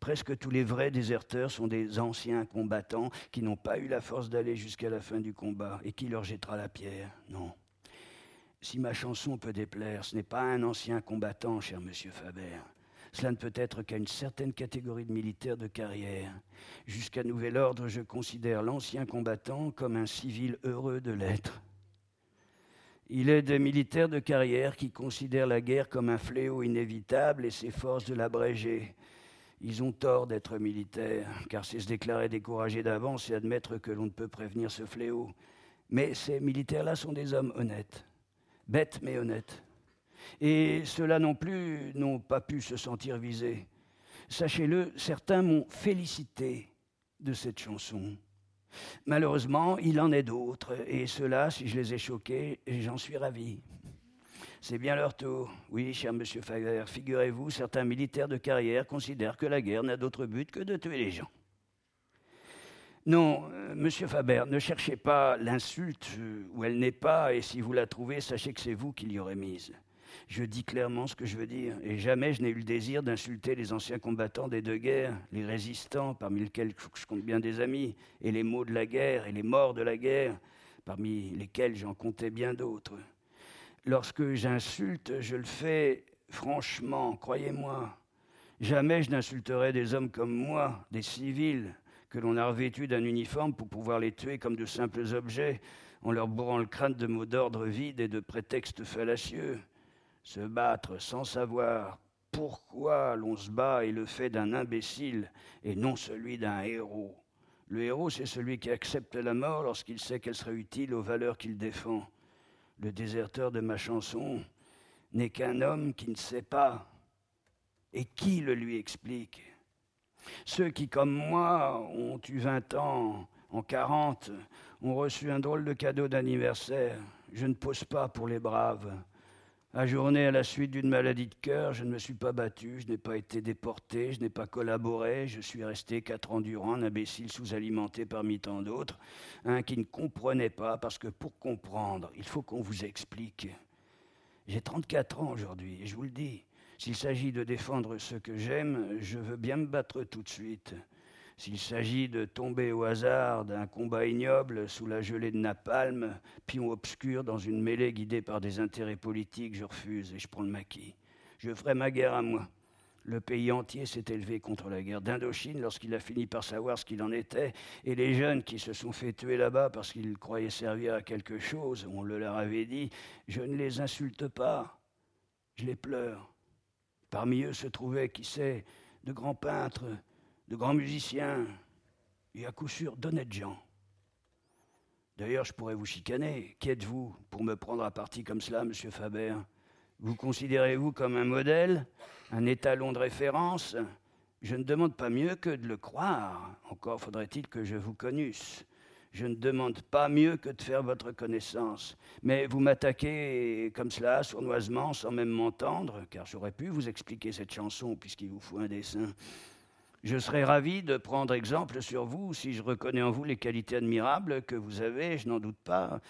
Presque tous les vrais déserteurs sont des anciens combattants qui n'ont pas eu la force d'aller jusqu'à la fin du combat et qui leur jettera la pierre. Non. Si ma chanson peut déplaire, ce n'est pas un ancien combattant, cher monsieur Faber. Cela ne peut être qu'à une certaine catégorie de militaires de carrière. Jusqu'à nouvel ordre, je considère l'ancien combattant comme un civil heureux de l'être. Il est des militaires de carrière qui considèrent la guerre comme un fléau inévitable et s'efforcent de l'abréger. Ils ont tort d'être militaires, car c'est se déclarer découragé d'avance et admettre que l'on ne peut prévenir ce fléau. Mais ces militaires-là sont des hommes honnêtes, bêtes mais honnêtes. Et ceux-là non plus n'ont pas pu se sentir visés. Sachez-le, certains m'ont félicité de cette chanson. Malheureusement, il en est d'autres, et ceux-là, si je les ai choqués, j'en suis ravi. C'est bien leur tour. Oui, cher monsieur Fager, figurez-vous, certains militaires de carrière considèrent que la guerre n'a d'autre but que de tuer les gens. Non, euh, monsieur Faber, ne cherchez pas l'insulte euh, où elle n'est pas, et si vous la trouvez, sachez que c'est vous qui l'y aurez mise. Je dis clairement ce que je veux dire, et jamais je n'ai eu le désir d'insulter les anciens combattants des deux guerres, les résistants, parmi lesquels je compte bien des amis, et les maux de la guerre et les morts de la guerre, parmi lesquels j'en comptais bien d'autres. Lorsque j'insulte, je le fais franchement, croyez-moi. Jamais je n'insulterai des hommes comme moi, des civils, que l'on a revêtus d'un uniforme pour pouvoir les tuer comme de simples objets, en leur bourrant le crâne de mots d'ordre vides et de prétextes fallacieux. Se battre sans savoir pourquoi l'on se bat est le fait d'un imbécile et non celui d'un héros. Le héros, c'est celui qui accepte la mort lorsqu'il sait qu'elle serait utile aux valeurs qu'il défend. Le déserteur de ma chanson n'est qu'un homme qui ne sait pas. Et qui le lui explique? Ceux qui, comme moi, ont eu 20 ans, en 40, ont reçu un drôle de cadeau d'anniversaire. Je ne pose pas pour les braves. Ajourné à la suite d'une maladie de cœur, je ne me suis pas battu, je n'ai pas été déporté, je n'ai pas collaboré, je suis resté quatre ans durant un imbécile sous-alimenté parmi tant d'autres, un qui ne comprenait pas, parce que pour comprendre, il faut qu'on vous explique. J'ai 34 ans aujourd'hui, et je vous le dis, s'il s'agit de défendre ce que j'aime, je veux bien me battre tout de suite. S'il s'agit de tomber au hasard d'un combat ignoble sous la gelée de napalm, pion obscur dans une mêlée guidée par des intérêts politiques, je refuse et je prends le maquis. Je ferai ma guerre à moi. Le pays entier s'est élevé contre la guerre d'Indochine lorsqu'il a fini par savoir ce qu'il en était, et les jeunes qui se sont fait tuer là-bas parce qu'ils croyaient servir à quelque chose, on le leur avait dit, je ne les insulte pas, je les pleure. Parmi eux se trouvaient, qui sait, de grands peintres, de grands musiciens et à coup sûr d'honnêtes gens. D'ailleurs, je pourrais vous chicaner. Qui êtes-vous pour me prendre à partie comme cela, monsieur Faber? Vous considérez-vous comme un modèle, un étalon de référence? Je ne demande pas mieux que de le croire. Encore faudrait-il que je vous connusse. Je ne demande pas mieux que de faire votre connaissance. Mais vous m'attaquez comme cela, sournoisement, sans même m'entendre, car j'aurais pu vous expliquer cette chanson puisqu'il vous faut un dessin. Je serais ravi de prendre exemple sur vous si je reconnais en vous les qualités admirables que vous avez, je n'en doute pas,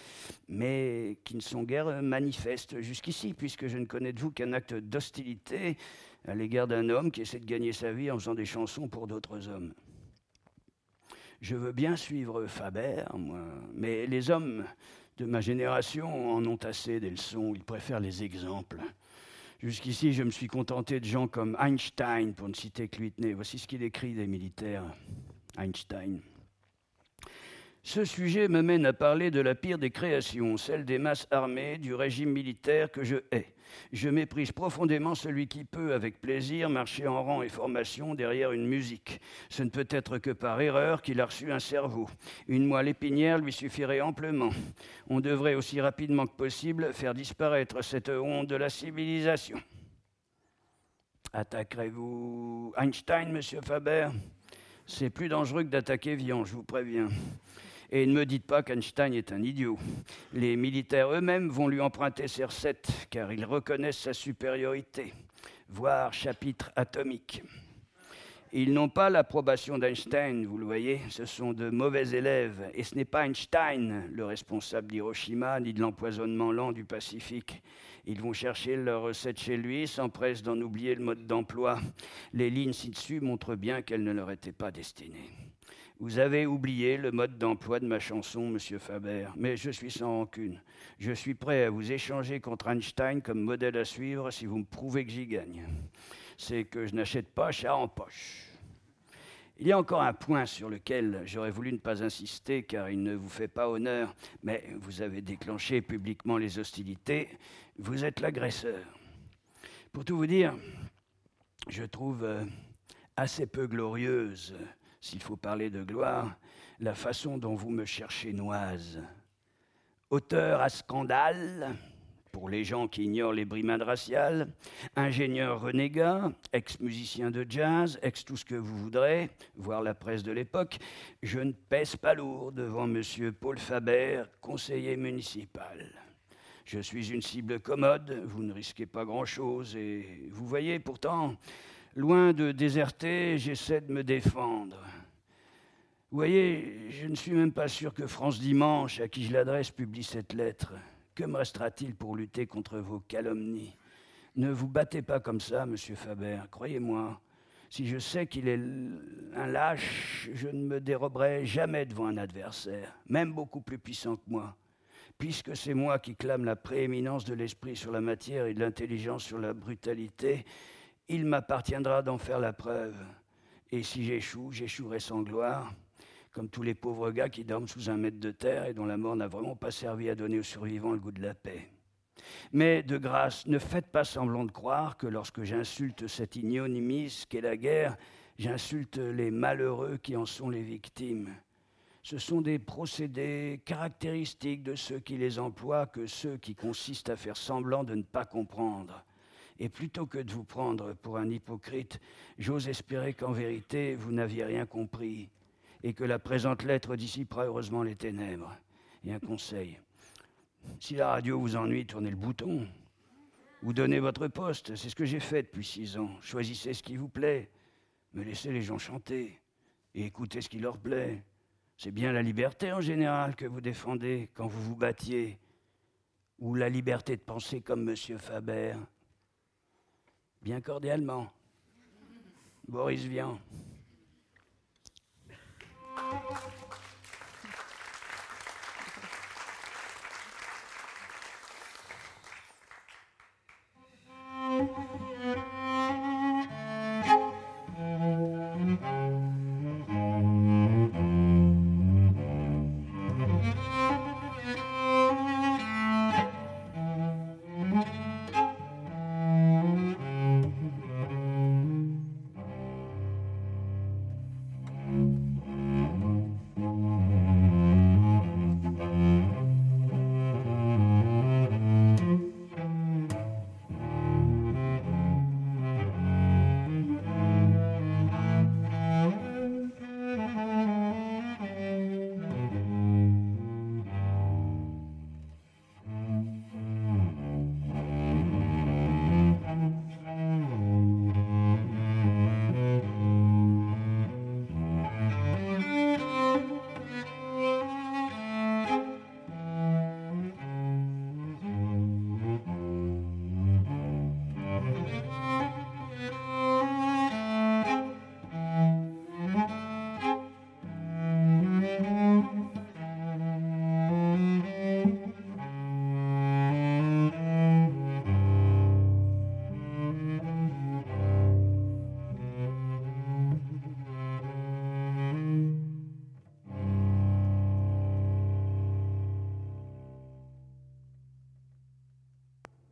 mais qui ne sont guère manifestes jusqu'ici, puisque je ne connais de vous qu'un acte d'hostilité à l'égard d'un homme qui essaie de gagner sa vie en faisant des chansons pour d'autres hommes. Je veux bien suivre Faber, moi, mais les hommes de ma génération en ont assez des leçons, ils préfèrent les exemples. Jusqu'ici, je me suis contenté de gens comme Einstein, pour ne citer que Whitney. Voici ce qu'il écrit des militaires. Einstein. Ce sujet me mène à parler de la pire des créations, celle des masses armées, du régime militaire que je hais. Je méprise profondément celui qui peut, avec plaisir, marcher en rang et formation derrière une musique. Ce ne peut être que par erreur qu'il a reçu un cerveau. Une moelle épinière lui suffirait amplement. On devrait aussi rapidement que possible faire disparaître cette honte de la civilisation. Attaquerez-vous Einstein, monsieur Faber? C'est plus dangereux que d'attaquer Vian, je vous préviens. Et ne me dites pas qu'Einstein est un idiot. Les militaires eux-mêmes vont lui emprunter ses recettes, car ils reconnaissent sa supériorité. Voir chapitre atomique. Ils n'ont pas l'approbation d'Einstein, vous le voyez, ce sont de mauvais élèves, et ce n'est pas Einstein le responsable d'Hiroshima ni de l'empoisonnement lent du Pacifique. Ils vont chercher leurs recettes chez lui, s'empressent d'en oublier le mode d'emploi. Les lignes ci-dessus montrent bien qu'elles ne leur étaient pas destinées. Vous avez oublié le mode d'emploi de ma chanson, monsieur Faber, mais je suis sans rancune. Je suis prêt à vous échanger contre Einstein comme modèle à suivre si vous me prouvez que j'y gagne. C'est que je n'achète pas chat en poche. Il y a encore un point sur lequel j'aurais voulu ne pas insister car il ne vous fait pas honneur, mais vous avez déclenché publiquement les hostilités, vous êtes l'agresseur. Pour tout vous dire, je trouve euh, assez peu glorieuse s'il faut parler de gloire, la façon dont vous me cherchez noise. Auteur à scandale, pour les gens qui ignorent les brimades raciales, ingénieur renégat, ex-musicien de jazz, ex-tout ce que vous voudrez, voir la presse de l'époque, je ne pèse pas lourd devant monsieur Paul Faber, conseiller municipal. Je suis une cible commode, vous ne risquez pas grand-chose, et vous voyez pourtant, loin de déserter, j'essaie de me défendre. Vous voyez, je ne suis même pas sûr que France Dimanche, à qui je l'adresse, publie cette lettre. Que me restera-t-il pour lutter contre vos calomnies? Ne vous battez pas comme ça, monsieur Faber, croyez-moi. Si je sais qu'il est un lâche, je ne me déroberai jamais devant un adversaire, même beaucoup plus puissant que moi puisque c'est moi qui clame la prééminence de l'esprit sur la matière et de l'intelligence sur la brutalité, il m'appartiendra d'en faire la preuve. Et si j'échoue, j'échouerai sans gloire, comme tous les pauvres gars qui dorment sous un mètre de terre et dont la mort n'a vraiment pas servi à donner aux survivants le goût de la paix. Mais de grâce, ne faites pas semblant de croire que lorsque j'insulte cette ignominie qu'est la guerre, j'insulte les malheureux qui en sont les victimes ce sont des procédés caractéristiques de ceux qui les emploient que ceux qui consistent à faire semblant de ne pas comprendre. Et plutôt que de vous prendre pour un hypocrite, j'ose espérer qu'en vérité vous n'aviez rien compris et que la présente lettre dissipera heureusement les ténèbres. Et un conseil, si la radio vous ennuie, tournez le bouton. Ou donnez votre poste, c'est ce que j'ai fait depuis six ans. Choisissez ce qui vous plaît, me laissez les gens chanter et écoutez ce qui leur plaît. C'est bien la liberté en général que vous défendez quand vous vous battiez, ou la liberté de penser comme M. Faber. Bien cordialement. Boris Vian.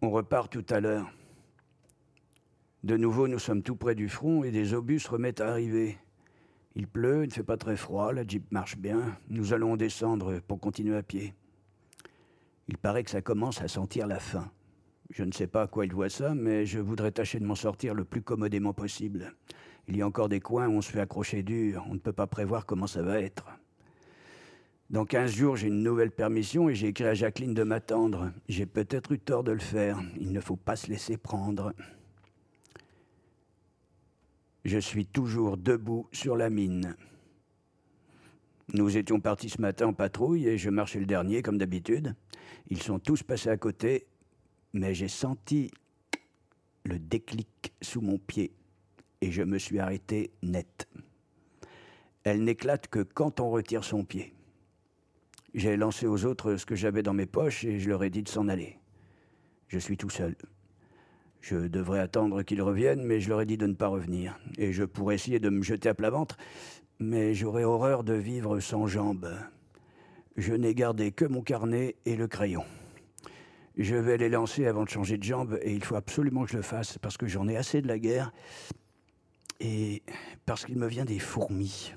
On repart tout à l'heure. De nouveau, nous sommes tout près du front et des obus remettent à arriver. Il pleut, il ne fait pas très froid, la jeep marche bien. Nous allons descendre pour continuer à pied. Il paraît que ça commence à sentir la faim. Je ne sais pas à quoi il voit ça, mais je voudrais tâcher de m'en sortir le plus commodément possible. Il y a encore des coins où on se fait accrocher dur, on ne peut pas prévoir comment ça va être. Dans 15 jours, j'ai une nouvelle permission et j'ai écrit à Jacqueline de m'attendre. J'ai peut-être eu tort de le faire. Il ne faut pas se laisser prendre. Je suis toujours debout sur la mine. Nous étions partis ce matin en patrouille et je marchais le dernier comme d'habitude. Ils sont tous passés à côté, mais j'ai senti le déclic sous mon pied et je me suis arrêté net. Elle n'éclate que quand on retire son pied. J'ai lancé aux autres ce que j'avais dans mes poches et je leur ai dit de s'en aller. Je suis tout seul. Je devrais attendre qu'ils reviennent, mais je leur ai dit de ne pas revenir. Et je pourrais essayer de me jeter à plat ventre, mais j'aurais horreur de vivre sans jambes. Je n'ai gardé que mon carnet et le crayon. Je vais les lancer avant de changer de jambes et il faut absolument que je le fasse parce que j'en ai assez de la guerre et parce qu'il me vient des fourmis.